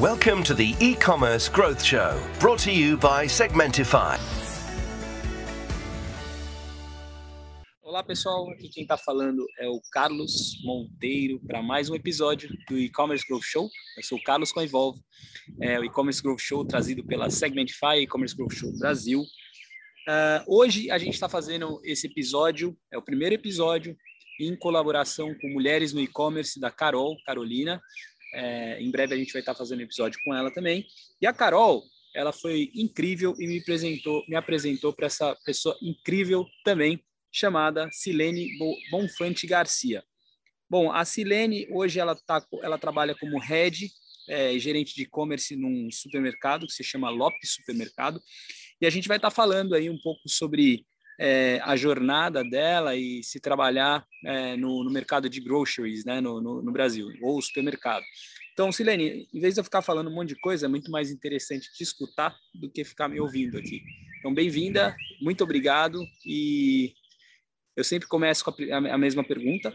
Welcome to the e-commerce growth show, brought to you by Segmentify. Olá pessoal, aqui quem está falando é o Carlos Monteiro para mais um episódio do E-Commerce Growth Show. Eu sou o Carlos com Evolve, é o E-Commerce Growth Show trazido pela Segmentify E-Commerce Growth Show Brasil. Uh, hoje a gente está fazendo esse episódio, é o primeiro episódio em colaboração com Mulheres no E-Commerce da Carol, Carolina. É, em breve a gente vai estar fazendo episódio com ela também. E a Carol, ela foi incrível e me apresentou, me apresentou para essa pessoa incrível também, chamada Silene Bonfante Garcia. Bom, a Silene hoje ela tá, ela trabalha como head, é, gerente de e-commerce num supermercado que se chama Lopes Supermercado, e a gente vai estar falando aí um pouco sobre é, a jornada dela e se trabalhar é, no, no, mercado de groceries, né, no, no, no, Brasil, ou supermercado. Então, Silene, em vez de eu ficar falando um monte de coisa, é muito mais interessante te escutar do que ficar me ouvindo aqui. Então, bem-vinda, muito obrigado. E eu sempre começo com a, a, mesma pergunta.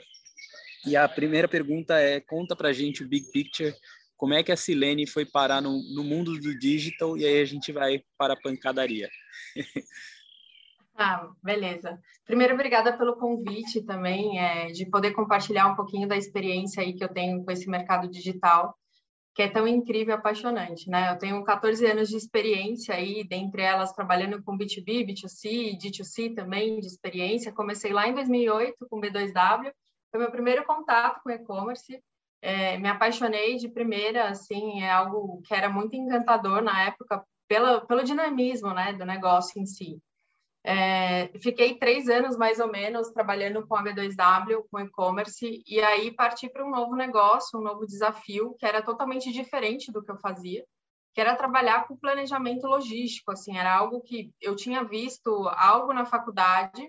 E a primeira pergunta é: conta para gente o big picture como é que a Silene foi parar no, no, mundo do digital e aí a gente vai para a pancadaria. Ah, beleza. Primeiro, obrigada pelo convite também, é, de poder compartilhar um pouquinho da experiência aí que eu tenho com esse mercado digital, que é tão incrível e apaixonante, né? Eu tenho 14 anos de experiência aí, dentre elas trabalhando com B2B, B2C, D2C também de experiência. Comecei lá em 2008 com B2W, foi meu primeiro contato com e-commerce. É, me apaixonei de primeira, assim, é algo que era muito encantador na época pela, pelo dinamismo, né, do negócio em si. É, fiquei três anos mais ou menos trabalhando com a B2W, com e-commerce, e aí parti para um novo negócio, um novo desafio, que era totalmente diferente do que eu fazia, que era trabalhar com planejamento logístico. Assim, era algo que eu tinha visto algo na faculdade,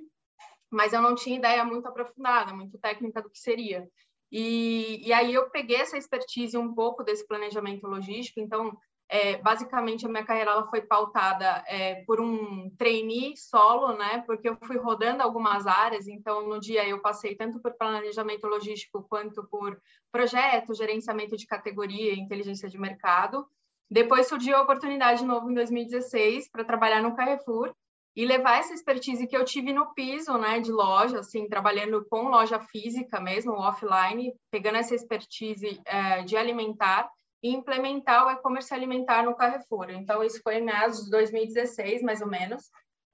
mas eu não tinha ideia muito aprofundada, muito técnica do que seria. E, e aí eu peguei essa expertise um pouco desse planejamento logístico, então é, basicamente, a minha carreira ela foi pautada é, por um trainee solo, né? Porque eu fui rodando algumas áreas. Então, no dia eu passei tanto por planejamento logístico quanto por projeto, gerenciamento de categoria, inteligência de mercado. Depois surgiu a oportunidade de novo em 2016 para trabalhar no Carrefour e levar essa expertise que eu tive no piso, né, de loja, assim, trabalhando com loja física mesmo, offline, pegando essa expertise é, de alimentar e implementar o e-commerce alimentar no Carrefour. Então, isso foi em meados de 2016, mais ou menos.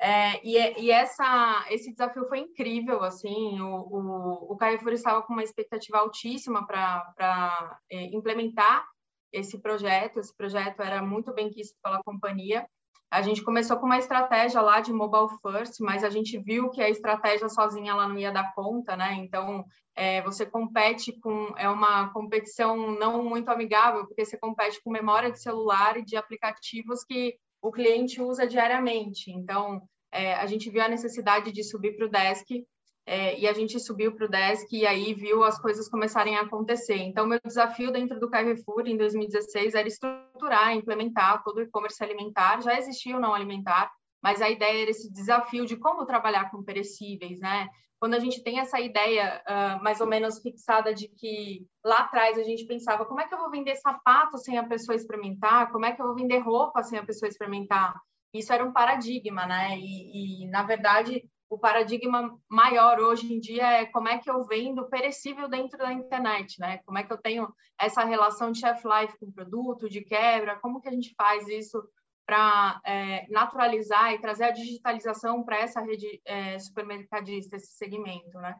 É, e, e essa, esse desafio foi incrível, assim, o, o, o Carrefour estava com uma expectativa altíssima para é, implementar esse projeto, esse projeto era muito bem quisto pela companhia, a gente começou com uma estratégia lá de mobile first, mas a gente viu que a estratégia sozinha ela não ia dar conta, né? Então, é, você compete com é uma competição não muito amigável, porque você compete com memória de celular e de aplicativos que o cliente usa diariamente. Então, é, a gente viu a necessidade de subir para o desk é, e a gente subiu para o desk e aí viu as coisas começarem a acontecer. Então, meu desafio dentro do Carrefour em 2016 era estruturar, implementar todo o e-commerce alimentar. Já existia o não alimentar, mas a ideia era esse desafio de como trabalhar com perecíveis, né? Quando a gente tem essa ideia uh, mais ou menos fixada de que lá atrás a gente pensava como é que eu vou vender sapato sem a pessoa experimentar, como é que eu vou vender roupa sem a pessoa experimentar. Isso era um paradigma, né? E, e na verdade o paradigma maior hoje em dia é como é que eu vendo perecível dentro da internet, né? Como é que eu tenho essa relação de shelf life com produto, de quebra, como que a gente faz isso para é, naturalizar e trazer a digitalização para essa rede é, supermercadista, esse segmento, né?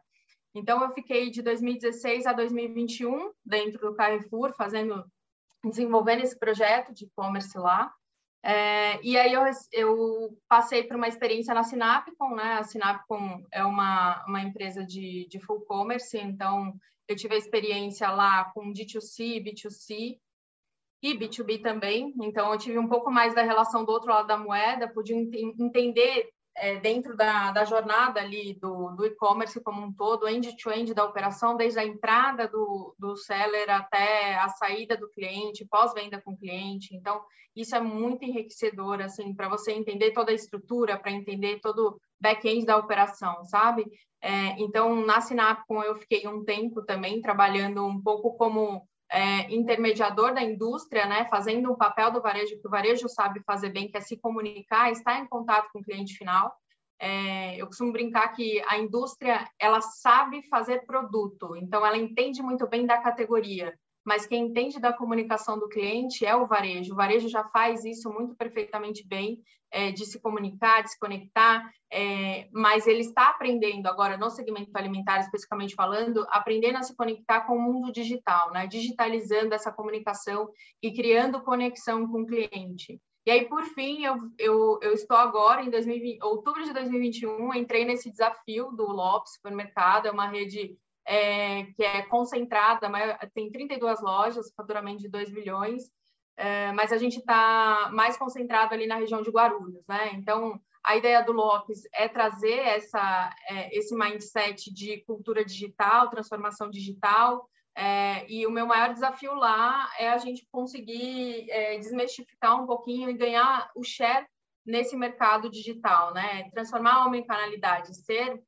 Então, eu fiquei de 2016 a 2021 dentro do Carrefour, fazendo, desenvolvendo esse projeto de e-commerce lá. É, e aí eu, eu passei por uma experiência na Sinapcom, né? A Sinapcom é uma, uma empresa de, de full commerce, então eu tive a experiência lá com D2C, B2C e B2B também. Então eu tive um pouco mais da relação do outro lado da moeda, pude entender é, dentro da, da jornada ali do, do e-commerce como um todo, end-to-end -end da operação, desde a entrada do, do seller até a saída do cliente, pós-venda com o cliente. Então, isso é muito enriquecedor, assim, para você entender toda a estrutura, para entender todo o back-end da operação, sabe? É, então, na Sinapcom, eu fiquei um tempo também trabalhando um pouco como é, intermediador da indústria, né, fazendo um papel do varejo que o varejo sabe fazer bem, que é se comunicar, estar em contato com o cliente final. É, eu costumo brincar que a indústria ela sabe fazer produto, então ela entende muito bem da categoria mas quem entende da comunicação do cliente é o varejo. O varejo já faz isso muito perfeitamente bem, é, de se comunicar, de se conectar, é, mas ele está aprendendo agora no segmento alimentar, especificamente falando, aprendendo a se conectar com o mundo digital, né? digitalizando essa comunicação e criando conexão com o cliente. E aí, por fim, eu, eu, eu estou agora, em 2020, outubro de 2021, entrei nesse desafio do Lopes Supermercado, é uma rede é, que é concentrada, tem 32 lojas, faturamento de 2 bilhões, é, mas a gente está mais concentrado ali na região de Guarulhos, né? Então, a ideia do Lopes é trazer essa, é, esse mindset de cultura digital, transformação digital, é, e o meu maior desafio lá é a gente conseguir é, desmistificar um pouquinho e ganhar o share nesse mercado digital, né? Transformar a omnicanalidade, ser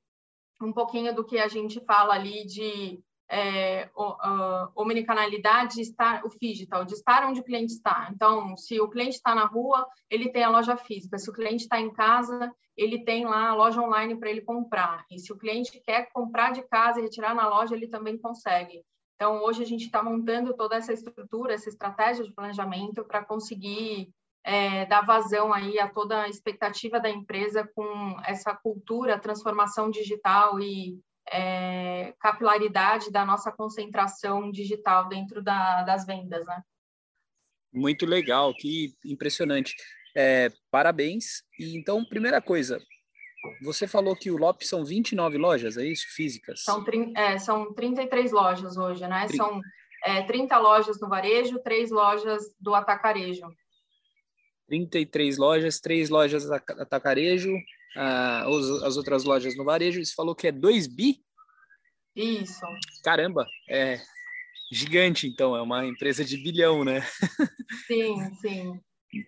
um pouquinho do que a gente fala ali de é, uh, omnicanalidade, estar, o digital, de estar onde o cliente está. Então, se o cliente está na rua, ele tem a loja física. Se o cliente está em casa, ele tem lá a loja online para ele comprar. E se o cliente quer comprar de casa e retirar na loja, ele também consegue. Então, hoje a gente está montando toda essa estrutura, essa estratégia de planejamento para conseguir é, dar vazão aí a toda a expectativa da empresa com essa cultura, transformação digital e é, capilaridade da nossa concentração digital dentro da, das vendas, né? Muito legal, que impressionante. É, parabéns. E então, primeira coisa, você falou que o Lopes são 29 lojas, é isso? Físicas? São, é, são 33 lojas hoje, né? São é, 30 lojas no varejo, três lojas do atacarejo. 33 lojas, três lojas atacarejo, uh, as outras lojas no varejo. Você falou que é 2 bi? Isso. Caramba, é gigante, então, é uma empresa de bilhão, né? sim, sim.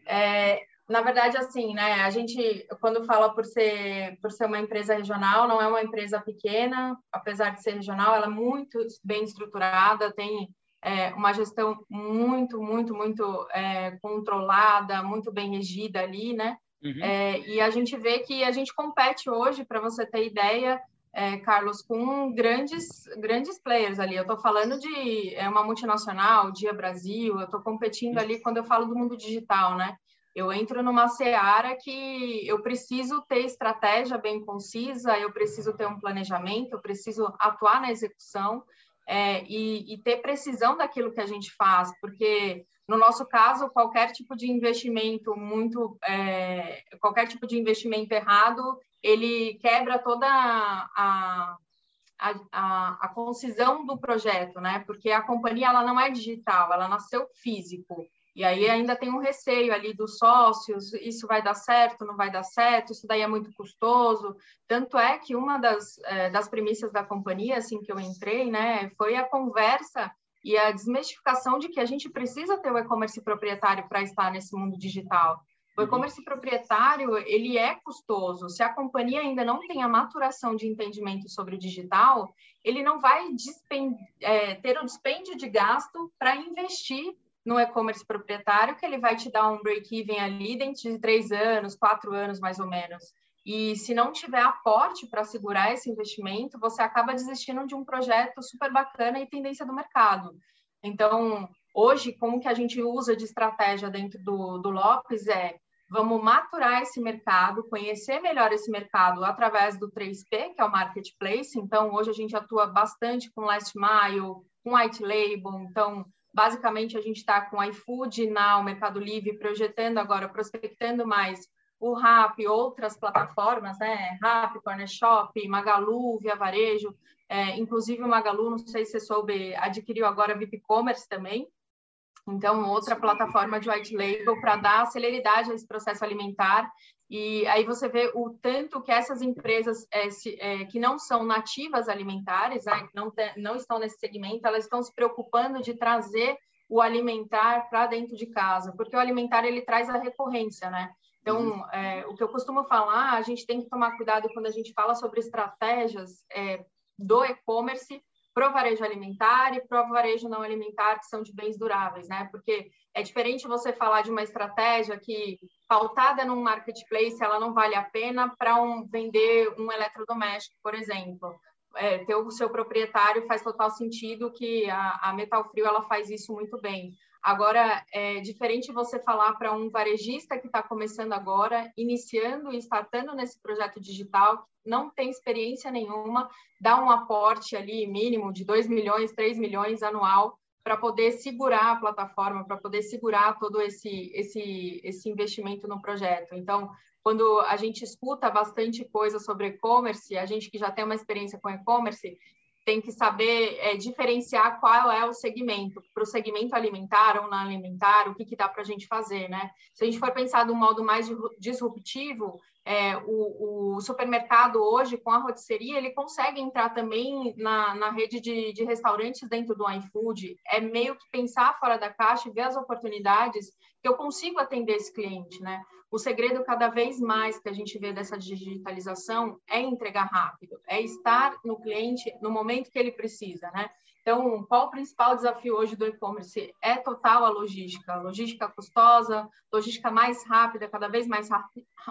É, na verdade, assim, né? A gente, quando fala por ser, por ser uma empresa regional, não é uma empresa pequena, apesar de ser regional, ela é muito bem estruturada, tem é, uma gestão muito, muito, muito é, controlada, muito bem regida ali, né? Uhum. É, e a gente vê que a gente compete hoje, para você ter ideia, é, Carlos, com grandes, grandes players ali. Eu estou falando de é, uma multinacional, Dia Brasil, eu estou competindo ali quando eu falo do mundo digital, né? Eu entro numa seara que eu preciso ter estratégia bem concisa, eu preciso ter um planejamento, eu preciso atuar na execução, é, e, e, ter precisão daquilo que a gente faz, porque no nosso caso qualquer tipo de investimento muito é, qualquer tipo de investimento errado ele quebra toda a, a, a, a concisão do projeto, né? Porque a companhia ela não é digital, ela nasceu físico. E aí ainda tem um receio ali dos sócios, isso vai dar certo, não vai dar certo, isso daí é muito custoso. Tanto é que uma das, é, das premissas da companhia, assim que eu entrei, né, foi a conversa e a desmistificação de que a gente precisa ter o e-commerce proprietário para estar nesse mundo digital. O uhum. e-commerce proprietário, ele é custoso. Se a companhia ainda não tem a maturação de entendimento sobre o digital, ele não vai é, ter o dispêndio de gasto para investir no e-commerce proprietário, que ele vai te dar um break-even ali dentro de três anos, quatro anos mais ou menos. E se não tiver aporte para segurar esse investimento, você acaba desistindo de um projeto super bacana e tendência do mercado. Então, hoje, como que a gente usa de estratégia dentro do, do Lopes é vamos maturar esse mercado, conhecer melhor esse mercado através do 3P, que é o Marketplace. Então, hoje a gente atua bastante com Last Mile, com White Label. Então, Basicamente, a gente está com iFood, Now, Mercado Livre, projetando agora, prospectando mais o Rap, outras plataformas, né? Rap, Corner Shop, Magalu, Via Varejo, é, inclusive o Magalu, não sei se você soube, adquiriu agora VIP Commerce também. Então, outra plataforma de white label para dar celeridade a esse processo alimentar e aí você vê o tanto que essas empresas é, se, é, que não são nativas alimentares, né, não, te, não estão nesse segmento, elas estão se preocupando de trazer o alimentar para dentro de casa, porque o alimentar ele traz a recorrência, né? Então, uhum. é, o que eu costumo falar, a gente tem que tomar cuidado quando a gente fala sobre estratégias é, do e-commerce, pro varejo alimentar e pro varejo não alimentar, que são de bens duráveis, né? Porque é diferente você falar de uma estratégia que pautada num marketplace, ela não vale a pena para um, vender um eletrodoméstico, por exemplo. É, ter o seu proprietário faz total sentido que a, a Metal Frio ela faz isso muito bem. Agora, é diferente você falar para um varejista que está começando agora, iniciando e startando nesse projeto digital, não tem experiência nenhuma, dar um aporte ali mínimo de 2 milhões, 3 milhões anual para poder segurar a plataforma, para poder segurar todo esse, esse, esse investimento no projeto. Então, quando a gente escuta bastante coisa sobre e-commerce, a gente que já tem uma experiência com e-commerce, tem que saber é, diferenciar qual é o segmento. Para o segmento alimentar ou não alimentar, o que, que dá para a gente fazer, né? Se a gente for pensar de um modo mais disruptivo, é, o, o, supermercado hoje, com a rotisserie, ele consegue entrar também na, na rede de, de, restaurantes dentro do iFood. É meio que pensar fora da caixa e ver as oportunidades que eu consigo atender esse cliente, né? O segredo cada vez mais que a gente vê dessa digitalização é entregar rápido, é estar no cliente no momento que ele precisa, né? Então, qual o principal desafio hoje do e-commerce? É total a logística, logística custosa, logística mais rápida, cada vez mais,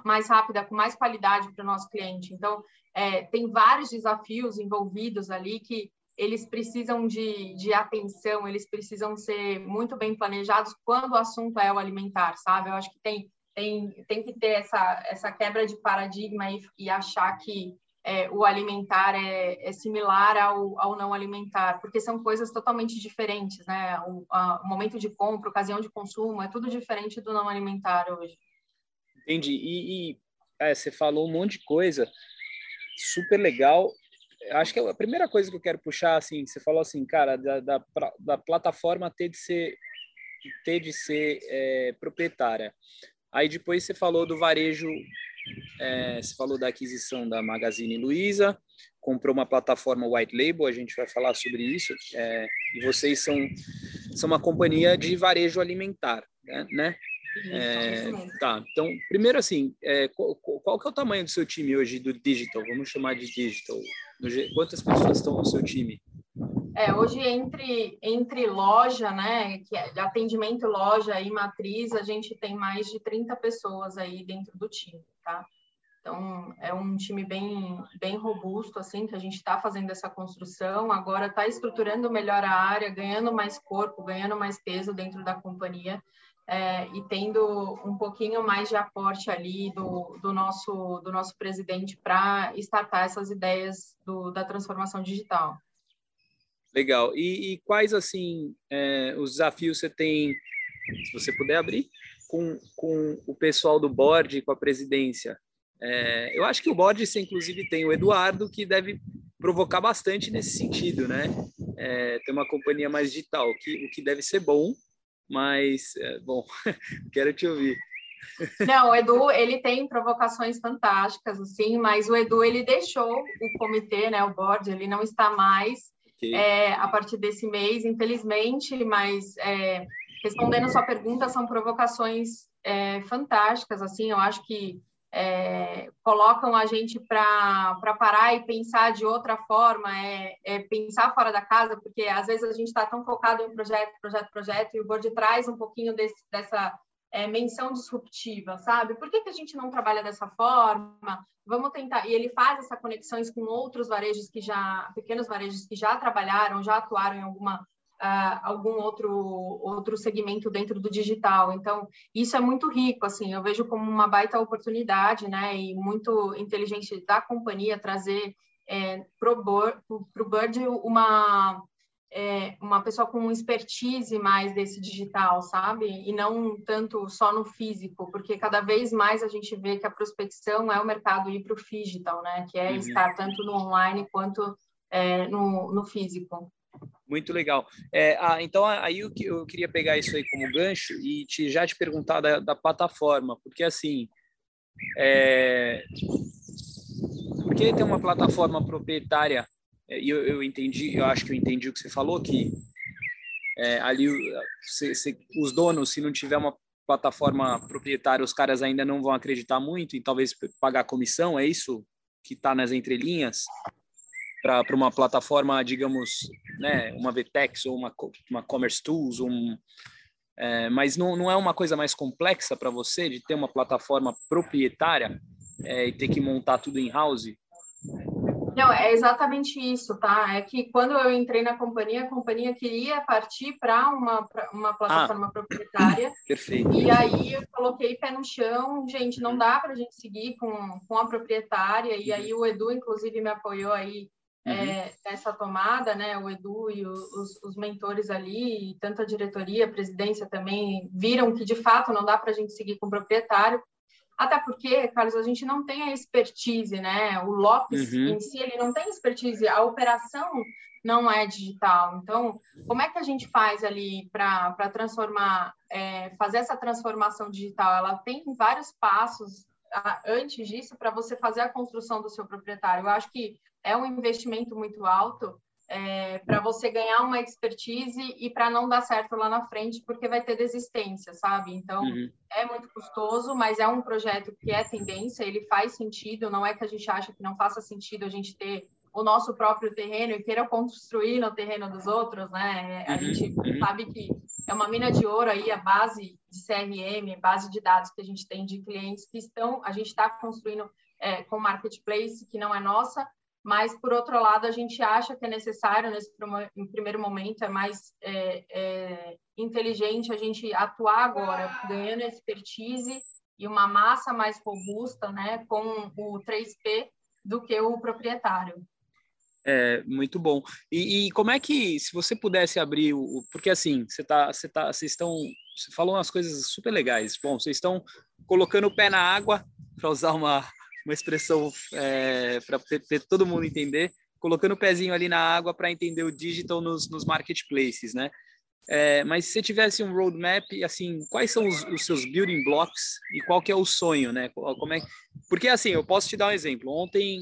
mais rápida, com mais qualidade para o nosso cliente. Então, é, tem vários desafios envolvidos ali que eles precisam de, de atenção, eles precisam ser muito bem planejados quando o assunto é o alimentar, sabe? Eu acho que tem, tem, tem que ter essa, essa quebra de paradigma e, e achar que é, o alimentar é, é, similar ao, ao não alimentar, porque são coisas totalmente diferentes, né? O, a, o momento de compra, ocasião de consumo, é tudo diferente do não alimentar hoje. Entendi. E, e é, você falou um monte de coisa super legal. Acho que a primeira coisa que eu quero puxar, assim, você falou assim, cara, da, da, da plataforma ter de ser, ter de ser é, proprietária. Aí depois você falou do varejo é, você falou da aquisição da Magazine Luiza, comprou uma plataforma white label, a gente vai falar sobre isso. É, e vocês são, são uma companhia de varejo alimentar, né? né? É, tá, então, primeiro assim, é, qual, qual, que é o tamanho do seu time hoje do digital? Vamos chamar de digital. Quantas pessoas estão no seu time? É, hoje entre, entre loja, né, que é atendimento loja e matriz, a gente tem mais de 30 pessoas aí dentro do time, tá? Então, é um time bem, bem robusto, assim, que a gente está fazendo essa construção, agora está estruturando melhor a área, ganhando mais corpo, ganhando mais peso dentro da companhia é, e tendo um pouquinho mais de aporte ali do, do, nosso, do nosso presidente para startar essas ideias do, da transformação digital. Legal. E, e quais, assim, é, os desafios você tem, se você puder abrir, com, com o pessoal do board, com a presidência? É, eu acho que o board, você, inclusive, tem o Eduardo, que deve provocar bastante nesse sentido, né? É, ter uma companhia mais digital, que, o que deve ser bom, mas, é, bom, quero te ouvir. Não, o Edu, ele tem provocações fantásticas, assim, mas o Edu, ele deixou o comitê, né, o board, ele não está mais, okay. é, a partir desse mês, infelizmente, mas é, respondendo sua pergunta, são provocações é, fantásticas, assim, eu acho que é, colocam a gente para parar e pensar de outra forma, é, é, pensar fora da casa, porque às vezes a gente está tão focado em projeto, projeto, projeto, e o board traz um pouquinho desse, dessa é, menção disruptiva, sabe? Por que, que a gente não trabalha dessa forma? Vamos tentar. E ele faz essas conexões com outros varejos que já, pequenos varejos que já trabalharam, já atuaram em alguma Uh, algum outro outro segmento dentro do digital. Então, isso é muito rico, assim, eu vejo como uma baita oportunidade, né, e muito inteligente da companhia trazer é, para o Bird uma é, uma pessoa com expertise mais desse digital, sabe? E não tanto só no físico, porque cada vez mais a gente vê que a prospecção é o mercado ir para o digital, né? Que é uhum. estar tanto no online quanto é, no, no físico. Muito legal. É, ah, então, aí eu, eu, queria pegar isso aí como gancho e te, já te perguntar da, da plataforma, porque assim, é, por que ter uma plataforma proprietária e eu, eu, entendi, eu acho que eu entendi o que você falou, que é, ali se, se, os donos, se não tiver uma plataforma proprietária, os caras ainda não vão acreditar muito em talvez pagar comissão, é isso que está nas entrelinhas? para uma plataforma, digamos, né, uma VTEX ou uma, uma Commerce Tools, um, é, mas não, não é uma coisa mais complexa para você de ter uma plataforma proprietária é, e ter que montar tudo em house? Não, é exatamente isso, tá? É que quando eu entrei na companhia, a companhia queria partir para uma, uma plataforma ah, proprietária. Perfeito. E aí eu coloquei pé no chão, gente, não dá para a gente seguir com, com a proprietária. E aí o Edu, inclusive, me apoiou aí uhum. é, nessa tomada, né? O Edu e os, os mentores ali, tanto a diretoria, a presidência também, viram que de fato não dá para a gente seguir com o proprietário. Até porque, Carlos, a gente não tem a expertise, né? O Lopes uhum. em si, ele não tem expertise, a operação não é digital. Então, como é que a gente faz ali para transformar, é, fazer essa transformação digital? Ela tem vários passos antes disso para você fazer a construção do seu proprietário. Eu acho que é um investimento muito alto é, para você ganhar uma expertise e para não dar certo lá na frente, porque vai ter desistência, sabe? Então, uhum. é muito custoso, mas é um projeto que é tendência, ele faz sentido, não é que a gente acha que não faça sentido a gente ter o nosso próprio terreno e queira construir no terreno dos outros, né? A uhum. gente uhum. sabe que é uma mina de ouro aí, a base de CRM, base de dados que a gente tem de clientes que estão, a gente está construindo é, com marketplace que não é nossa, mas por outro lado a gente acha que é necessário nesse primeiro momento é mais é, é, inteligente a gente atuar agora ganhando expertise e uma massa mais robusta né com o 3P do que o proprietário. É muito bom. E, e como é que se você pudesse abrir o porque assim você tá você tá vocês estão você falou umas coisas super legais. Bom vocês estão colocando o pé na água para usar uma uma expressão é, para todo mundo entender, colocando o pezinho ali na água para entender o digital nos, nos marketplaces, né? É, mas se você tivesse um roadmap, assim, quais são os, os, seus building blocks e qual que é o sonho, né? Como é, porque assim, eu posso te dar um exemplo. Ontem,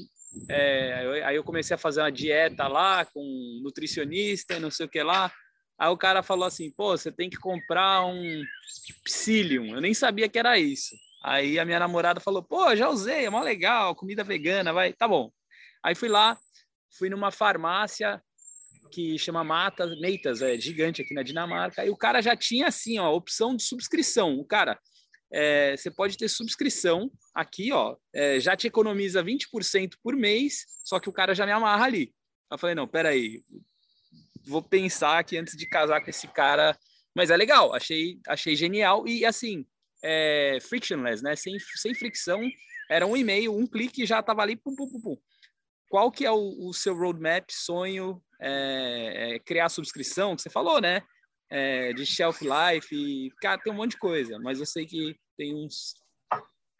é, aí eu comecei a fazer uma dieta lá com um nutricionista e não sei o que lá. Aí o cara falou assim, pô, você tem que comprar um psyllium. Eu nem sabia que era isso. Aí a minha namorada falou: pô, já usei, é mó legal, comida vegana, vai, tá bom. Aí fui lá, fui numa farmácia que chama Mata, Meitas, é gigante aqui na Dinamarca, e o cara já tinha assim, ó, opção de subscrição. O cara, é, você pode ter subscrição aqui, ó, é, já te economiza 20% por mês, só que o cara já me amarra ali. Eu falei, não, peraí, vou pensar aqui antes de casar com esse cara, mas é legal, achei, achei genial, e assim, é, frictionless, né? Sem, sem fricção, era um e-mail, um clique já estava ali, pum, pum, pum, pum. Qual que é o, o seu roadmap, sonho, é, é, criar subscrição, que você falou, né? É, de shelf life, e, cara, tem um monte de coisa, mas eu sei que tem uns,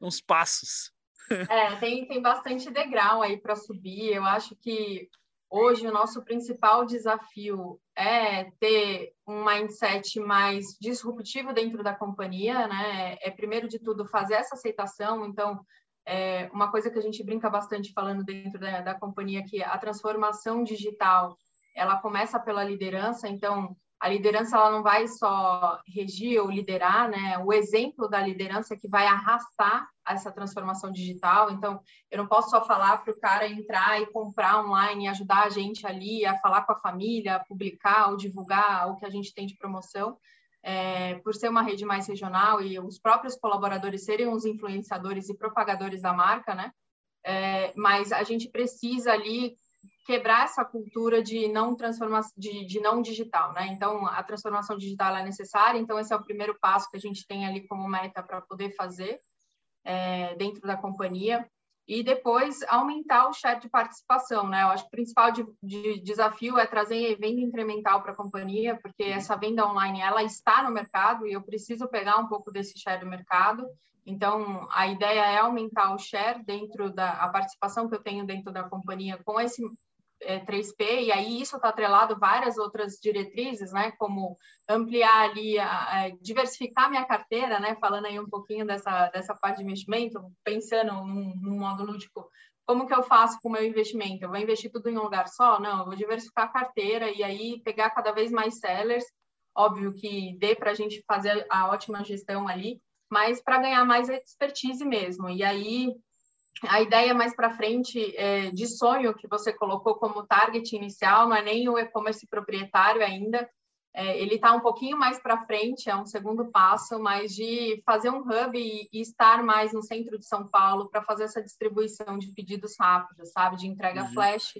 uns passos. É, tem, tem bastante degrau aí para subir. Eu acho que Hoje, o nosso principal desafio é ter um mindset mais disruptivo dentro da companhia, né? É, primeiro de tudo, fazer essa aceitação. Então, é uma coisa que a gente brinca bastante falando dentro da, da companhia, que a transformação digital, ela começa pela liderança. Então, a liderança ela não vai só regir ou liderar, né? O exemplo da liderança é que vai arrastar essa transformação digital. Então, eu não posso só falar para o cara entrar e comprar online e ajudar a gente ali a falar com a família, publicar ou divulgar o que a gente tem de promoção. É, por ser uma rede mais regional e os próprios colaboradores serem os influenciadores e propagadores da marca, né? É, mas a gente precisa ali quebrar essa cultura de não transformação de, de, não digital, né? Então a transformação digital é necessária. Então esse é o primeiro passo que a gente tem ali como meta para poder fazer é, dentro da companhia e depois aumentar o share de participação, né? Eu acho que o principal de, de desafio é trazer venda incremental para a companhia, porque essa venda online ela está no mercado e eu preciso pegar um pouco desse share do mercado. Então, a ideia é aumentar o share dentro da a participação que eu tenho dentro da companhia com esse é, 3P, e aí isso está atrelado várias outras diretrizes, né, como ampliar ali, a, a, diversificar minha carteira, né, falando aí um pouquinho dessa, dessa parte de investimento, pensando num, num modo lúdico, como que eu faço com o meu investimento? Eu vou investir tudo em um lugar só? Não, eu vou diversificar a carteira e aí pegar cada vez mais sellers, óbvio que dê para a gente fazer a ótima gestão ali, mas para ganhar mais expertise mesmo. E aí a ideia mais para frente é, de sonho que você colocou como target inicial não é nem o e-commerce proprietário ainda, é, ele está um pouquinho mais para frente, é um segundo passo, mas de fazer um hub e, e estar mais no centro de São Paulo para fazer essa distribuição de pedidos rápidos, sabe, de entrega uhum. flash,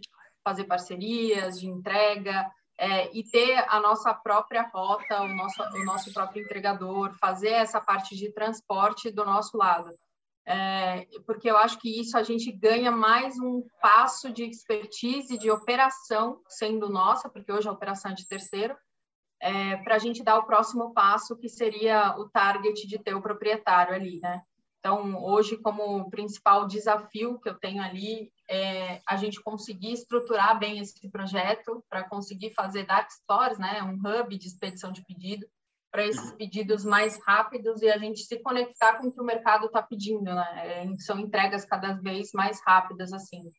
fazer parcerias de entrega, é, e ter a nossa própria rota, o nosso, o nosso próprio entregador, fazer essa parte de transporte do nosso lado. É, porque eu acho que isso a gente ganha mais um passo de expertise, de operação, sendo nossa, porque hoje a operação é de terceiro, é, para a gente dar o próximo passo, que seria o target de ter o proprietário ali, né? Então, hoje, como principal desafio que eu tenho ali, é a gente conseguir estruturar bem esse projeto para conseguir fazer dark stores, né, um hub de expedição de pedido, para esses pedidos mais rápidos e a gente se conectar com o que o mercado está pedindo, né? É, são entregas cada vez mais rápidas, assim.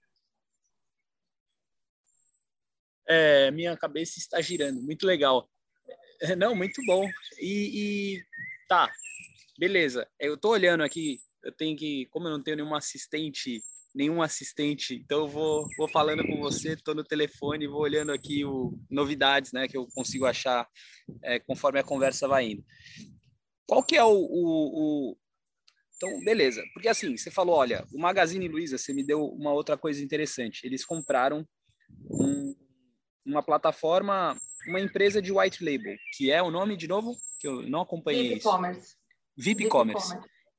É, minha cabeça está girando, muito legal. É, não, muito bom. E, e tá, beleza. Eu estou olhando aqui, eu tenho que, como eu não tenho nenhum assistente nenhum assistente. Então eu vou, vou falando com você, estou no telefone, vou olhando aqui o novidades, né, que eu consigo achar é, conforme a conversa vai indo. Qual que é o, o, o, então beleza? Porque assim você falou, olha, o Magazine Luiza, você me deu uma outra coisa interessante. Eles compraram um, uma plataforma, uma empresa de white label, que é o nome de novo que eu não acompanhei. VIP Commerce. VIP Commerce.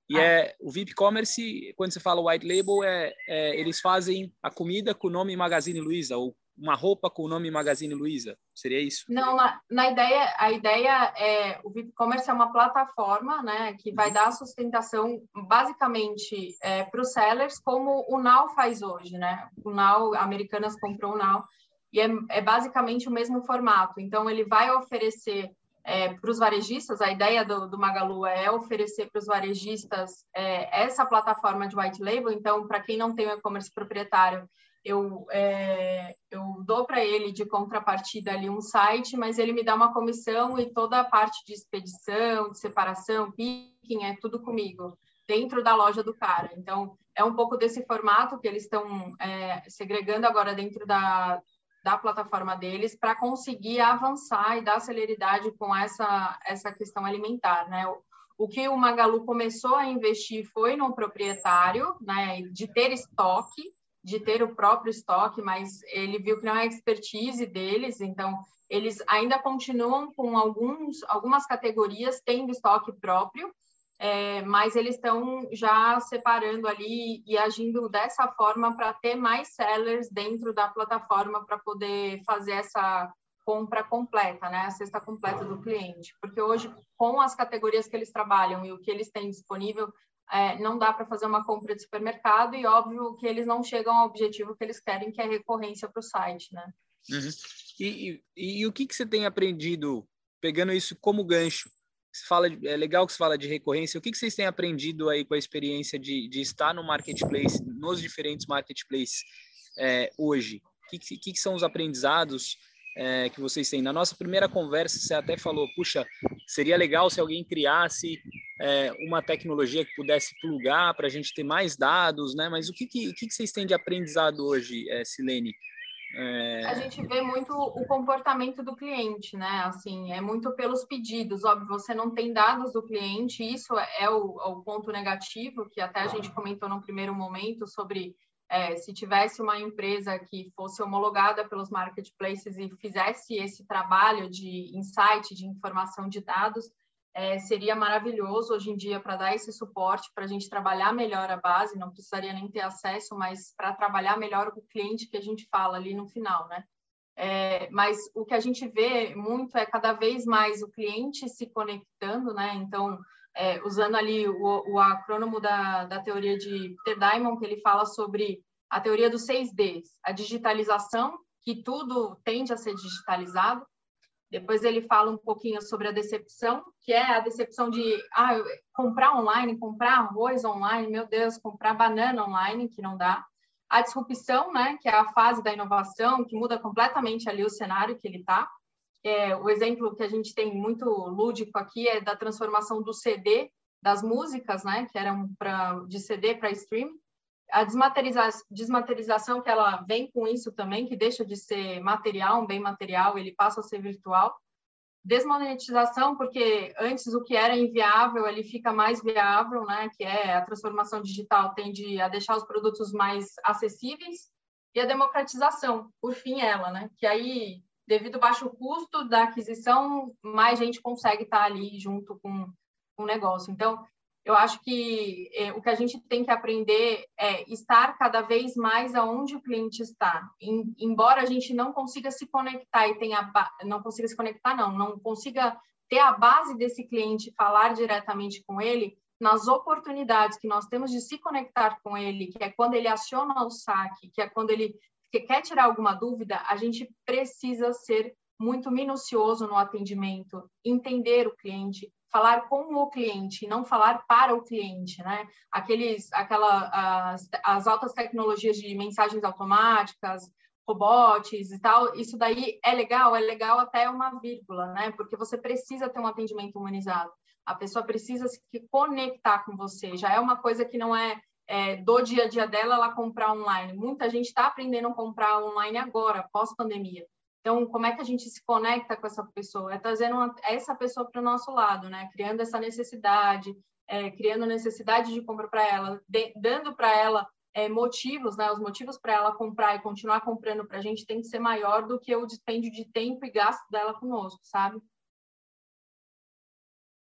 E ah. é o VIP Commerce, quando você fala white label, é, é, eles fazem a comida com o nome Magazine Luiza ou uma roupa com o nome Magazine Luiza. Seria isso? Não, na, na ideia, a ideia é o VIP Commerce é uma plataforma, né, que vai uhum. dar sustentação basicamente é, para os sellers, como o Now faz hoje, né? O Now, Americanas comprou o Now e é, é basicamente o mesmo formato. Então ele vai oferecer é, para os varejistas, a ideia do, do Magalu é oferecer para os varejistas é, essa plataforma de white label. Então, para quem não tem o e-commerce proprietário, eu, é, eu dou para ele de contrapartida ali um site, mas ele me dá uma comissão e toda a parte de expedição, de separação, picking, é tudo comigo, dentro da loja do cara. Então, é um pouco desse formato que eles estão é, segregando agora dentro da, da plataforma deles para conseguir avançar e dar celeridade com essa, essa questão alimentar, né? O, o que o Magalu começou a investir foi no proprietário, né, de ter estoque, de ter o próprio estoque, mas ele viu que não é expertise deles, então eles ainda continuam com alguns, algumas categorias tendo estoque próprio, é, mas eles estão já separando ali e agindo dessa forma para ter mais sellers dentro da plataforma para poder fazer essa compra completa, né, a cesta completa do cliente, porque hoje com as categorias que eles trabalham e o que eles têm disponível é, não dá para fazer uma compra de supermercado e óbvio que eles não chegam ao objetivo que eles querem, que é recorrência para o site, né? Uhum. E, e, e, o que, que você tem aprendido, pegando isso como gancho, você fala é legal que você fala de recorrência. O que, que vocês têm aprendido aí com a experiência de, de estar no marketplace, nos diferentes marketplaces é, hoje? O que, que, que, são os aprendizados é, que vocês têm? Na nossa primeira conversa, você até falou, puxa, seria legal se alguém criasse é, uma tecnologia que pudesse plugar para a gente ter mais dados, né? Mas o que, que, que, vocês têm de aprendizado hoje, é, Silene? É... A gente vê muito o comportamento do cliente, né? Assim, é muito pelos pedidos. Óbvio, você não tem dados do cliente, isso é o, o ponto negativo, que até a gente comentou no primeiro momento sobre é, se tivesse uma empresa que fosse homologada pelos marketplaces e fizesse esse trabalho de insight, de informação de dados, é, seria maravilhoso hoje em dia para dar esse suporte, para a gente trabalhar melhor a base, não precisaria nem ter acesso, mas para trabalhar melhor o cliente que a gente fala ali no final, né? É, mas o que a gente vê muito é cada vez mais o cliente se conectando, né? Então, é, usando ali o, o acrônimo da, da teoria de Peter Diamond, que ele fala sobre a teoria dos seis Ds, a digitalização, que tudo tende a ser digitalizado, depois ele fala um pouquinho sobre a decepção, que é a decepção de ah, comprar online, comprar arroz online, meu Deus, comprar banana online, que não dá. A disrupção, né, que é a fase da inovação, que muda completamente ali o cenário que ele está. É, o exemplo que a gente tem muito lúdico aqui é da transformação do CD das músicas, né, que eram pra, de CD para stream, a desmaterializa desmaterialização que ela vem com isso também, que deixa de ser material, um bem material, ele passa a ser virtual. Desmonetização, porque antes o que era inviável, ele fica mais viável, né? Que é a transformação digital tende a deixar os produtos mais acessíveis. E a democratização, por fim, ela, né? Que aí, devido ao baixo custo da aquisição, mais gente consegue estar ali junto com o negócio. Então, eu acho que é, o que a gente tem que aprender é estar cada vez mais aonde o cliente está. Em, embora a gente não consiga se conectar e tenha não consiga se conectar não, não consiga ter a base desse cliente, falar diretamente com ele, nas oportunidades que nós temos de se conectar com ele, que é quando ele aciona o saque, que é quando ele que quer tirar alguma dúvida, a gente precisa ser muito minucioso no atendimento, entender o cliente, falar com o cliente, não falar para o cliente, né? Aqueles, aquela, as, as altas tecnologias de mensagens automáticas, robots e tal, isso daí é legal, é legal até uma vírgula, né? Porque você precisa ter um atendimento humanizado. A pessoa precisa se conectar com você. Já é uma coisa que não é, é do dia a dia dela ela comprar online. Muita gente está aprendendo a comprar online agora, pós-pandemia. Então, como é que a gente se conecta com essa pessoa? É trazendo uma, essa pessoa para o nosso lado, né? Criando essa necessidade, é, criando necessidade de compra para ela, de, dando para ela é, motivos, né? Os motivos para ela comprar e continuar comprando para a gente tem que ser maior do que o dispêndio de tempo e gasto dela conosco, sabe?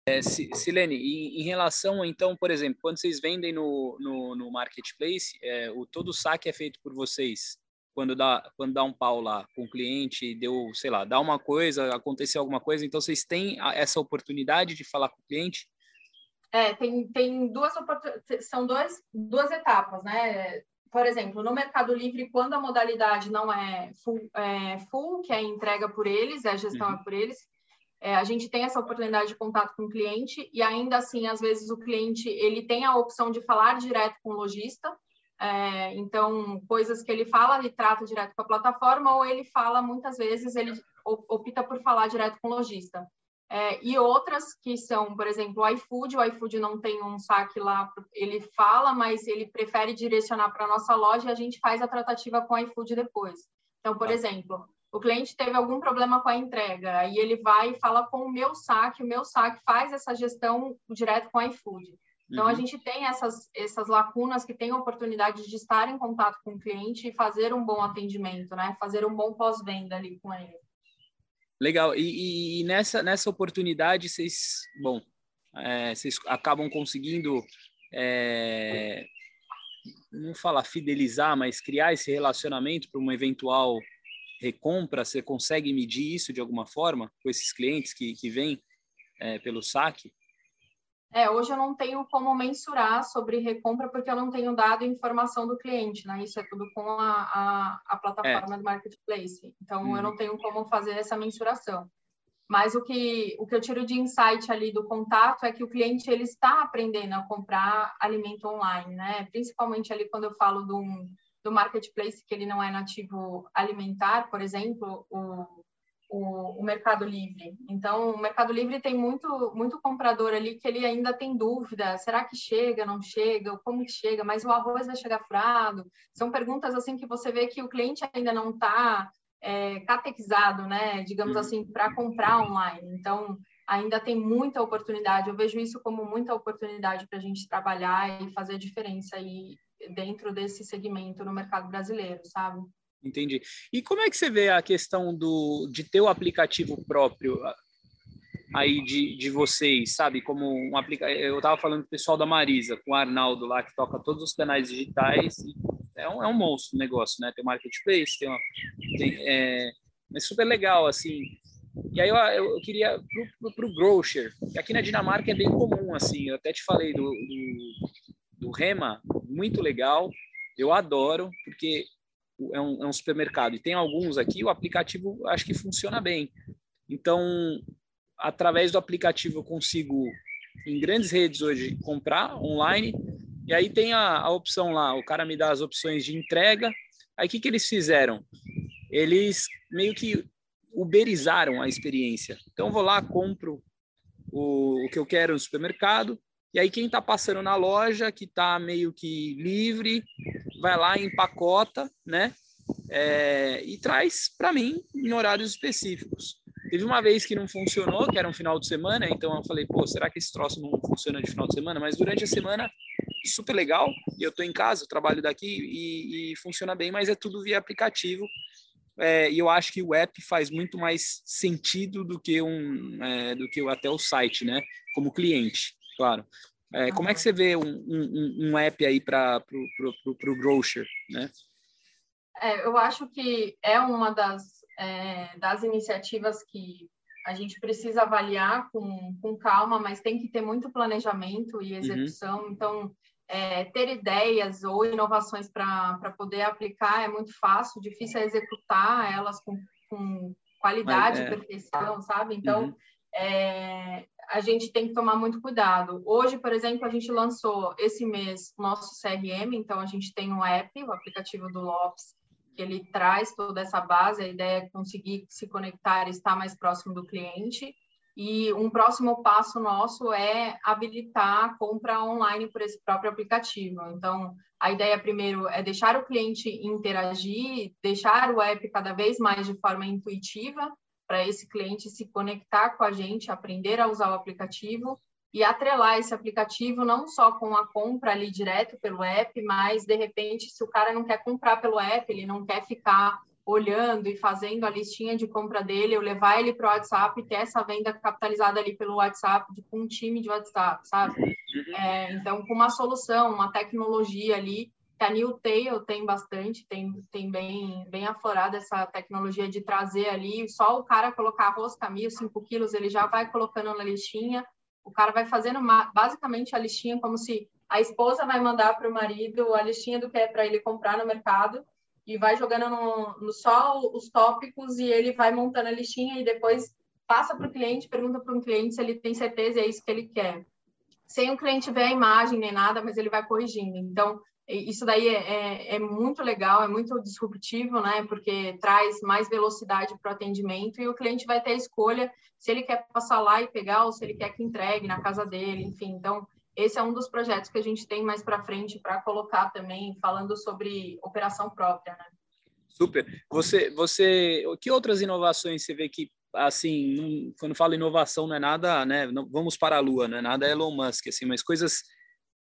É, Silene, em, relação, então, por exemplo, quando vocês vendem no, no, no marketplace, é, o todo o saque é feito por vocês quando dá, quando dá um pau lá com o cliente, deu, sei lá, dá uma coisa, aconteceu alguma coisa, então vocês têm essa oportunidade de falar com o cliente? É, tem, tem duas são duas, duas etapas, né? Por exemplo, no Mercado Livre, quando a modalidade não é full, é, full que é entrega por eles, é a gestão uhum. é por eles, é, a gente tem essa oportunidade de contato com o cliente e ainda assim, às vezes o cliente ele tem a opção de falar direto com o lojista, é, então, coisas que ele fala e trata direto com a plataforma, ou ele fala, muitas vezes, ele opta por falar direto com o lojista. É, e outras que são, por exemplo, o iFood, o iFood não tem um saque lá, ele fala, mas ele prefere direcionar para a nossa loja e a gente faz a tratativa com o iFood depois. Então, por tá. exemplo, o cliente teve algum problema com a entrega, aí ele vai e fala com o meu saque, o meu saque faz essa gestão direto com o iFood. Então, uhum. a gente tem essas, essas lacunas que tem oportunidade de estar em contato com o cliente e fazer um bom atendimento, né? Fazer um bom pós-venda ali com ele. Legal. E, e, nessa, nessa oportunidade, vocês, bom, é, vocês acabam conseguindo, é, não falar fidelizar, mas criar esse relacionamento para uma eventual recompra. Você consegue medir isso de alguma forma com esses clientes que, que vêm é, pelo saque? É, hoje eu não tenho como mensurar sobre recompra porque eu não tenho dado informação do cliente, né? Isso é tudo com a, a, a plataforma é. do marketplace. Então hum. eu uhum. não tenho como fazer essa mensuração. Mas o que, o que eu tiro de insight ali do contato é que o cliente ele está aprendendo a comprar alimento online, né? Principalmente ali quando eu falo do, do marketplace que ele não é nativo alimentar, por exemplo, o o, o, Mercado Livre. Então, o Mercado Livre tem muito, muito comprador ali que ele ainda tem dúvida: será que chega, não chega, como que chega? Mas o arroz vai chegar furado? São perguntas assim que você vê que o cliente ainda não está é, catequizado, né? Digamos uhum. assim, para comprar online. Então, ainda tem muita oportunidade. Eu vejo isso como muita oportunidade para a gente trabalhar e fazer diferença aí dentro desse segmento no mercado brasileiro, sabe? Entendi. E como é que você vê a questão do, de ter o aplicativo próprio ah, aí de, de vocês, sabe? Como um aplicativo. Eu estava falando com o pessoal da Marisa, com o Arnaldo lá, que toca todos os canais digitais. é, um, é um monstro o negócio, né? Tem o marketplace, tem, uma, tem é, é super legal, assim. E aí eu, eu, queria para o grocer, aqui na Dinamarca é bem comum, assim. Eu até te falei do, do, do Rema, muito legal. Eu adoro, porque é um, é um supermercado e tem alguns aqui, o aplicativo acho que funciona bem. Então, através do aplicativo eu consigo, em grandes redes hoje, comprar online. E aí tem a, a opção lá, o cara me dá as opções de entrega. Aí o que, que eles fizeram? Eles meio que uberizaram a experiência. Então, vou lá, compro o, o que eu quero no supermercado, E aí quem está passando na loja, que está meio que livre, vai lá, empacota, né? É, e traz para mim em horários específicos. Teve uma vez que não funcionou, que era um final de semana, então eu falei, pô, será que esse troço não funciona de final de semana? Mas durante a semana, super legal, e eu estou em casa, eu trabalho daqui e, e, funciona bem, mas é tudo via aplicativo. É, e eu acho que o app faz muito mais sentido do que um é, do que até o site, né? Como cliente, claro. É, como é que você vê um, um, um app aí para o grocer, né? É, eu acho que é uma das, é, das iniciativas que a gente precisa avaliar com, com calma, mas tem que ter muito planejamento e uhum. execução. Uhum. Então, é, ter ideias ou inovações para poder aplicar é muito fácil, difícil é executar elas com, com qualidade e é. perfeição, sabe? Então, uhum. é, a gente tem que tomar muito cuidado. Hoje, por exemplo, a gente lançou esse mês nosso CRM, então a gente tem um app, o aplicativo do Lopes, que ele traz toda essa base, a ideia é conseguir se conectar e estar mais próximo do cliente. E um próximo passo nosso é habilitar a compra online por esse próprio aplicativo. Então, a ideia primeiro é deixar o cliente interagir, deixar o app cada vez mais de forma intuitiva, para esse cliente se conectar com a gente, aprender a usar o aplicativo e atrelar esse aplicativo não só com a compra ali direto pelo app, mas de repente, se o cara não quer comprar pelo app, ele não quer ficar olhando e fazendo a listinha de compra dele, eu levar ele para o WhatsApp e ter essa venda capitalizada ali pelo WhatsApp, de, com um time de WhatsApp, sabe? Uhum. É, então, com uma solução, uma tecnologia ali, a New Tail tem bastante, tem, tem bem, bem aflorada essa tecnologia de trazer ali, só o cara colocar arroz, caminho, 5 quilos, ele já vai colocando na listinha, o cara vai fazendo basicamente a listinha como se a esposa vai mandar para o marido a listinha do que é para ele comprar no mercado e vai jogando no, no, só os tópicos e ele vai montando a listinha e depois passa para o cliente, pergunta para o cliente se ele tem certeza é isso que ele quer. Sem o cliente ver a imagem nem nada, mas ele vai corrigindo. Então, isso daí é, é, é, muito legal, é muito disruptivo, né? Porque traz mais velocidade para o atendimento e o cliente vai ter a escolha se ele quer passar lá e pegar ou se ele quer que entregue na casa dele, enfim. Então, esse é um dos projetos que a gente tem mais para frente para colocar também, falando sobre operação própria, né? Super. Você, você, que outras inovações você vê que, assim, não, quando fala inovação não é nada, né? Não, vamos para a Lua, não é nada Elon Musk, assim, mas coisas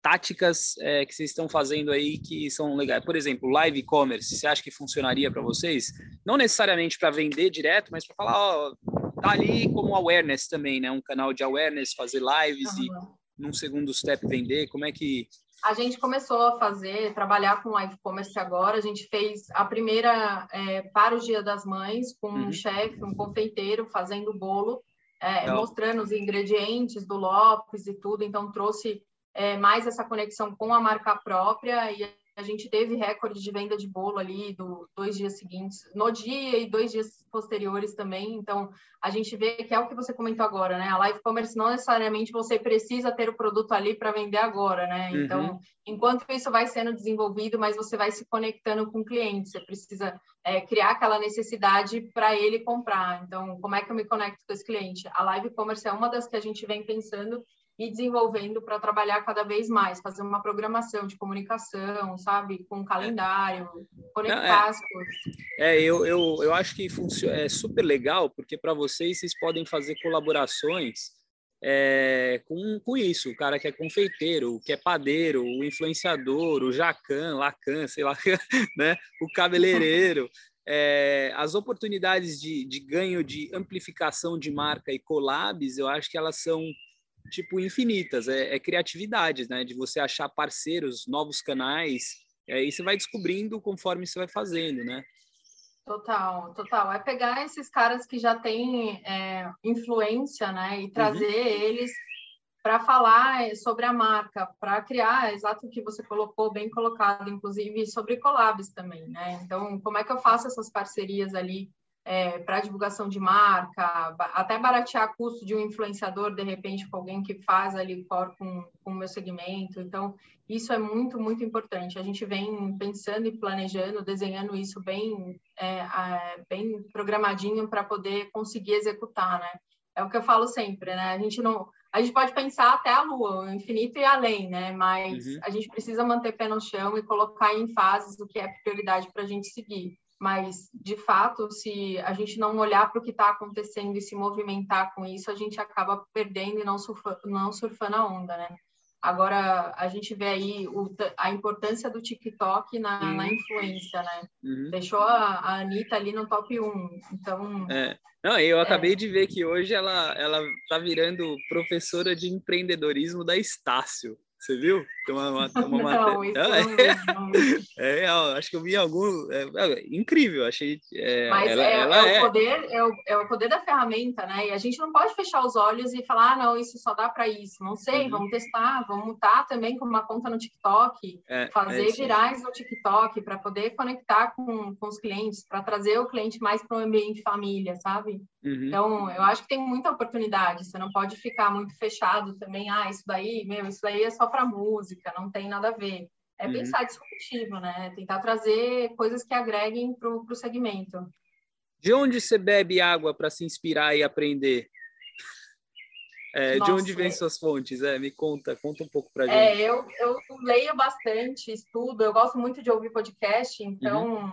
táticas é, que vocês estão fazendo aí que são legais. Por exemplo, live commerce, você acha que funcionaria para vocês? Não necessariamente para vender direto, mas para falar, ó, tá ali como awareness também, né? Um canal de awareness, fazer lives uhum. e num segundo step vender. Como é que a gente começou a fazer, trabalhar com live commerce agora. A gente fez a primeira é, para o Dia das Mães com uhum. um chefe, um confeiteiro fazendo bolo, é, mostrando os ingredientes do Lopes e tudo. Então trouxe é, mais essa conexão com a marca própria e a gente teve recorde de venda de bolo ali do dois dias seguintes, no dia e dois dias posteriores também. Então, a gente vê que é o que você comentou agora, né? A live commerce não necessariamente você precisa ter o produto ali para vender agora, né? Uhum. Então, enquanto isso vai sendo desenvolvido, mas você vai se conectando com o cliente, você precisa é, criar aquela necessidade para ele comprar. Então, como é que eu me conecto com esse cliente? A live commerce é uma das que a gente vem pensando e desenvolvendo para trabalhar cada vez mais, fazer uma programação de comunicação, sabe, com calendário, conectar Não, é, as coisas. É, eu, eu, eu acho que é super legal, porque para vocês, vocês podem fazer colaborações é, com, com isso, o cara que é confeiteiro, que é padeiro, o influenciador, o jacan, lacan, sei lá, né, o cabeleireiro, é, as oportunidades de, de ganho de amplificação de marca e collabs, eu acho que elas são tipo infinitas, é, é criatividade, né? De você achar parceiros, novos canais, e aí você vai descobrindo conforme você vai fazendo, né? Total, total. É pegar esses caras que já têm é, influência, né, e trazer uhum. eles para falar sobre a marca, para criar, exato o que você colocou, bem colocado, inclusive sobre collabs também, né? Então, como é que eu faço essas parcerias ali é, para divulgação de marca, até baratear custo de um influenciador, de repente, com alguém que faz ali core com, com o meu segmento. Então, isso é muito, muito importante. A gente vem pensando e planejando, desenhando isso bem, é, bem programadinho para poder conseguir executar, né? é o que eu falo sempre, né? A gente não, a gente pode pensar até a lua, o infinito e além, né? Mas uhum. a gente precisa manter pé no chão e colocar em fases o que é prioridade para a gente seguir. Mas, de fato, se a gente não olhar para o que está acontecendo e se movimentar com isso, a gente acaba perdendo e não, surfa, não surfando a onda, né? Agora, a gente vê aí o, a importância do TikTok na, uhum. na influência, né? Uhum. Deixou a, a Anitta ali no top 1. Então. É. Não, eu acabei é. de ver que hoje ela, ela tá virando professora de empreendedorismo da Estácio. Você viu? Tem uma, uma, uma não, isso não, não, é, é, acho que eu vi algum. É, é, incrível, achei. É, Mas ela, é, ela é, o poder, é, o, é o poder da ferramenta, né? E a gente não pode fechar os olhos e falar, ah, não, isso só dá para isso. Não sei, uhum. vamos testar, vamos mutar também com uma conta no TikTok, é, fazer virais no TikTok para poder conectar com, com os clientes, para trazer o cliente mais para o ambiente família, sabe? Uhum. Então, eu acho que tem muita oportunidade. Você não pode ficar muito fechado também. Ah, isso daí, meu, isso daí é só para música, não tem nada a ver. É uhum. pensar disruptivo, né? Tentar trazer coisas que agreguem para o segmento. De onde você bebe água para se inspirar e aprender? É, Nossa, de onde vêm suas fontes? É, me conta, conta um pouco para gente. É, eu, eu leio bastante, estudo, eu gosto muito de ouvir podcast, então uhum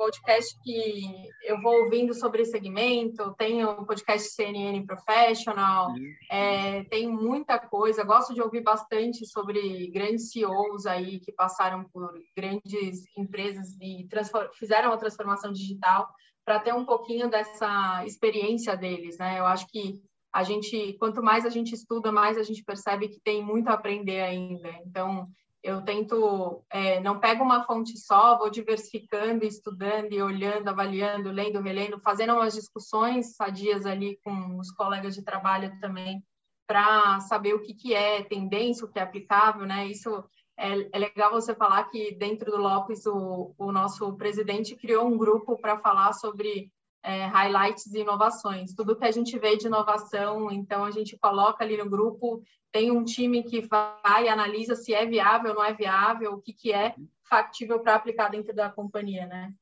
podcast que eu vou ouvindo sobre segmento, tem o podcast CNN Professional, é, tem muita coisa, gosto de ouvir bastante sobre grandes CEOs aí que passaram por grandes empresas e fizeram a transformação digital para ter um pouquinho dessa experiência deles, né? Eu acho que a gente, quanto mais a gente estuda, mais a gente percebe que tem muito a aprender ainda. Então, eu tento, é, não pego uma fonte só, vou diversificando, estudando e olhando, avaliando, lendo, relendo, fazendo umas discussões sadias ali com os colegas de trabalho também, para saber o que, que é tendência, o que é aplicável, né? Isso é, é legal você falar que dentro do Lopes, o, o nosso presidente criou um grupo para falar sobre é, highlights de inovações. Tudo que a gente vê de inovação, então a gente coloca ali no grupo, tem um time que vai e analisa se é viável não é viável, o que, que é factível para aplicar dentro da companhia, né?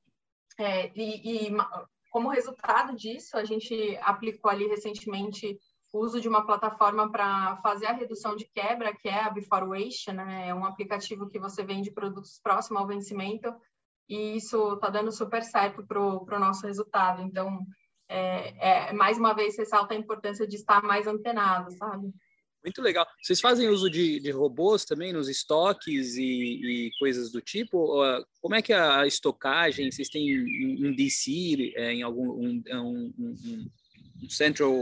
É, e, e, como resultado disso, a gente aplicou ali recentemente o uso de uma plataforma para fazer a redução de quebra, que é a Before Waste, né? É um aplicativo que você vende produtos próximos ao vencimento e isso está dando super certo para o nosso resultado. Então, é, é, mais uma vez, ressalta a importância de estar mais antenado, sabe? Muito legal. Vocês fazem uso de, de robôs também nos estoques e, e, coisas do tipo? Como é que é a estocagem? Vocês têm um DC, é, em algum um, um, um, um central,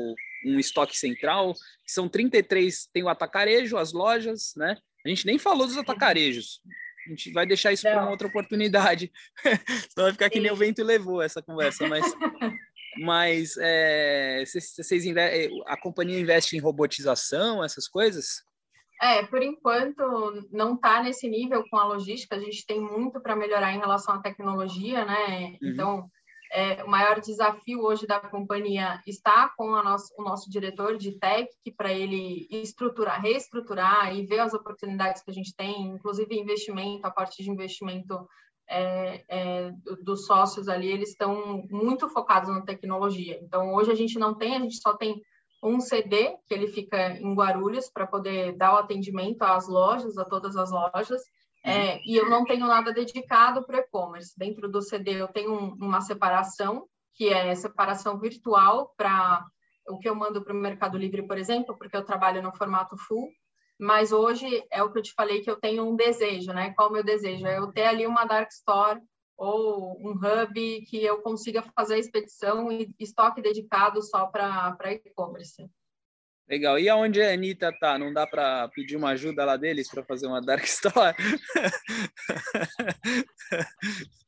um estoque central? São 33, tem o atacarejo, as lojas, né? A gente nem falou dos atacarejos. A gente vai deixar isso para uma outra oportunidade. Senão vai ficar que nem o vento levou essa conversa, mas mas é, vocês, é, a companhia investe em robotização, essas coisas? É, por enquanto não está nesse nível com a logística. A gente tem muito para melhorar em relação à tecnologia, né? Uhum. Então é, o maior desafio hoje da companhia está com nosso, o nosso diretor de tech para ele estruturar, reestruturar e ver as oportunidades que a gente tem, inclusive investimento, a partir de investimento é, é, dos sócios ali, eles estão muito focados na tecnologia. Então, hoje a gente não tem, a gente só tem um CD que ele fica em Guarulhos para poder dar o atendimento às lojas, a todas as lojas, é, e eu não tenho nada dedicado para e-commerce. Dentro do CD eu tenho um, uma separação, que é separação virtual para o que eu mando para o Mercado Livre, por exemplo, porque eu trabalho no formato full, mas hoje é o que eu te falei que eu tenho um desejo, né? Qual o meu desejo? É eu ter ali uma dark store ou um hub que eu consiga fazer a expedição e estoque dedicado só para e-commerce. Legal. E aonde a Anitta tá? Não dá para pedir uma ajuda lá deles para fazer uma Dark Store?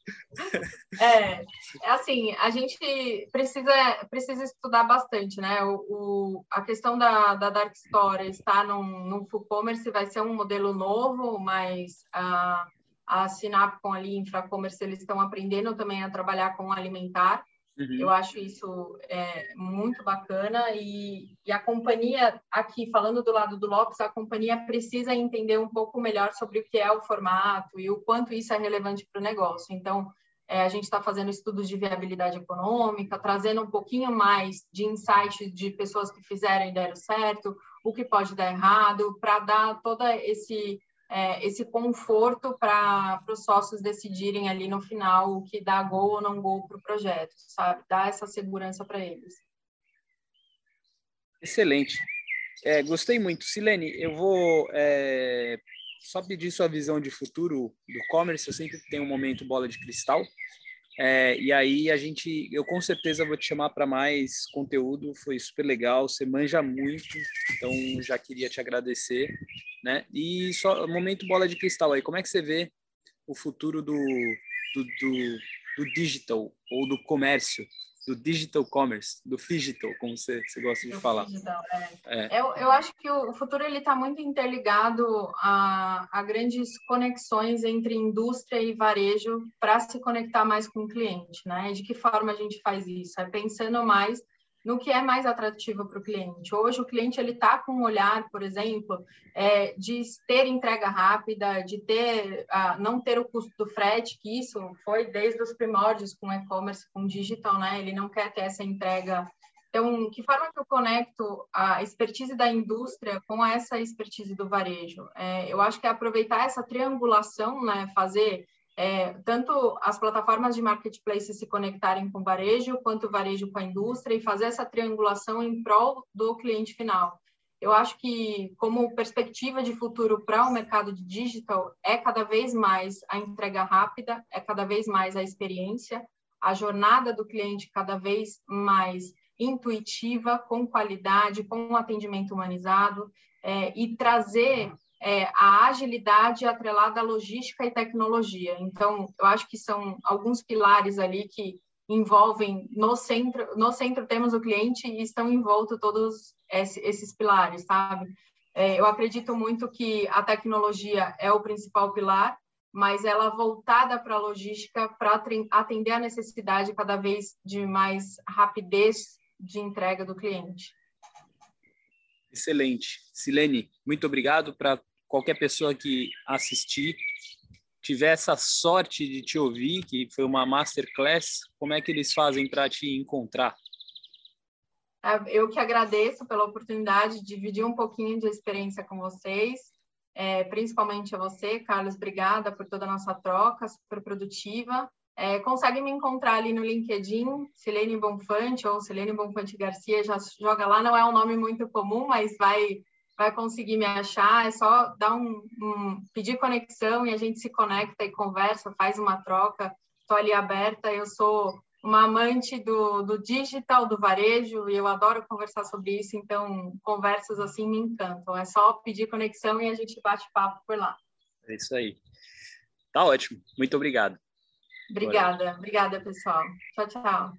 É, é assim, a gente precisa, precisa estudar bastante, né? O, o a questão da, da Dark Store está num, num full commerce vai ser um modelo novo, mas a, a Sinapcom ali, Infracommerce, eles estão aprendendo também a trabalhar com alimentar. Uhum. Eu acho isso é, muito bacana e, e, a companhia, aqui falando do lado do Lopes, a companhia precisa entender um pouco melhor sobre o que é o formato e o quanto isso é relevante para o negócio. Então, é, a gente está fazendo estudos de viabilidade econômica, trazendo um pouquinho mais de insight de pessoas que fizeram e deram certo, o que pode dar errado, para dar todo esse, é, esse conforto para os sócios decidirem ali no final o que dá gol ou não gol para o projeto, sabe? Dar essa segurança para eles. Excelente. É, gostei muito. Silene, eu vou é, só pedir sua visão de futuro do commerce. Eu sempre tenho um momento bola de cristal. É, e aí a gente, eu com certeza vou te chamar para mais conteúdo. Foi super legal. Você manja muito, então já queria te agradecer, né? E só momento bola de cristal aí. Como é que você vê o futuro do, do, do, do digital ou do comércio do digital commerce, do digital, como você, você gosta de do falar. Digital, é. É. Eu, eu acho que o futuro ele está muito interligado a, a grandes conexões entre indústria e varejo para se conectar mais com o cliente, né? De que forma a gente faz isso? É pensando mais no que é mais atrativo para o cliente. Hoje, o cliente ele está com um olhar, por exemplo, é, de ter entrega rápida, de ter uh, não ter o custo do frete, que isso foi desde os primórdios com e-commerce, com digital, né? Ele não quer ter essa entrega. Então, que forma que eu conecto a expertise da indústria com essa expertise do varejo? É, eu acho que é aproveitar essa triangulação, né? Fazer é, tanto as plataformas de marketplace se conectarem com o varejo, quanto o varejo com a indústria e fazer essa triangulação em prol do cliente final. Eu acho que, como perspectiva de futuro para o mercado de digital, é cada vez mais a entrega rápida, é cada vez mais a experiência, a jornada do cliente cada vez mais intuitiva, com qualidade, com um atendimento humanizado, é, e trazer é, a agilidade atrelada à logística e tecnologia. Então, eu acho que são alguns pilares ali que envolvem no centro, no centro temos o cliente e estão envolto todos esses pilares, sabe? É, eu acredito muito que a tecnologia é o principal pilar, mas ela voltada para a logística para atender a necessidade cada vez de mais rapidez de entrega do cliente. Excelente. Silene, muito obrigado para qualquer pessoa que assistir tiver essa sorte de te ouvir, que foi uma masterclass, como é que eles fazem para te encontrar? É, eu que agradeço pela oportunidade de dividir um pouquinho de experiência com vocês, é, principalmente a você, Carlos, obrigada por toda a nossa troca, super produtiva. É, consegue me encontrar ali no LinkedIn, Silene Bonfante ou Silene Bonfante Garcia, já joga lá, não é um nome muito comum, mas vai vai conseguir me achar, é só dar um, um, pedir conexão e a gente se conecta e conversa, faz uma troca. Estou ali aberta, eu sou uma amante do, do digital, do varejo, e eu adoro conversar sobre isso, então conversas assim me encantam. É só pedir conexão e a gente bate papo por lá. É isso aí. Tá ótimo. Muito obrigado. Obrigada, obrigada, pessoal. Tchau, tchau.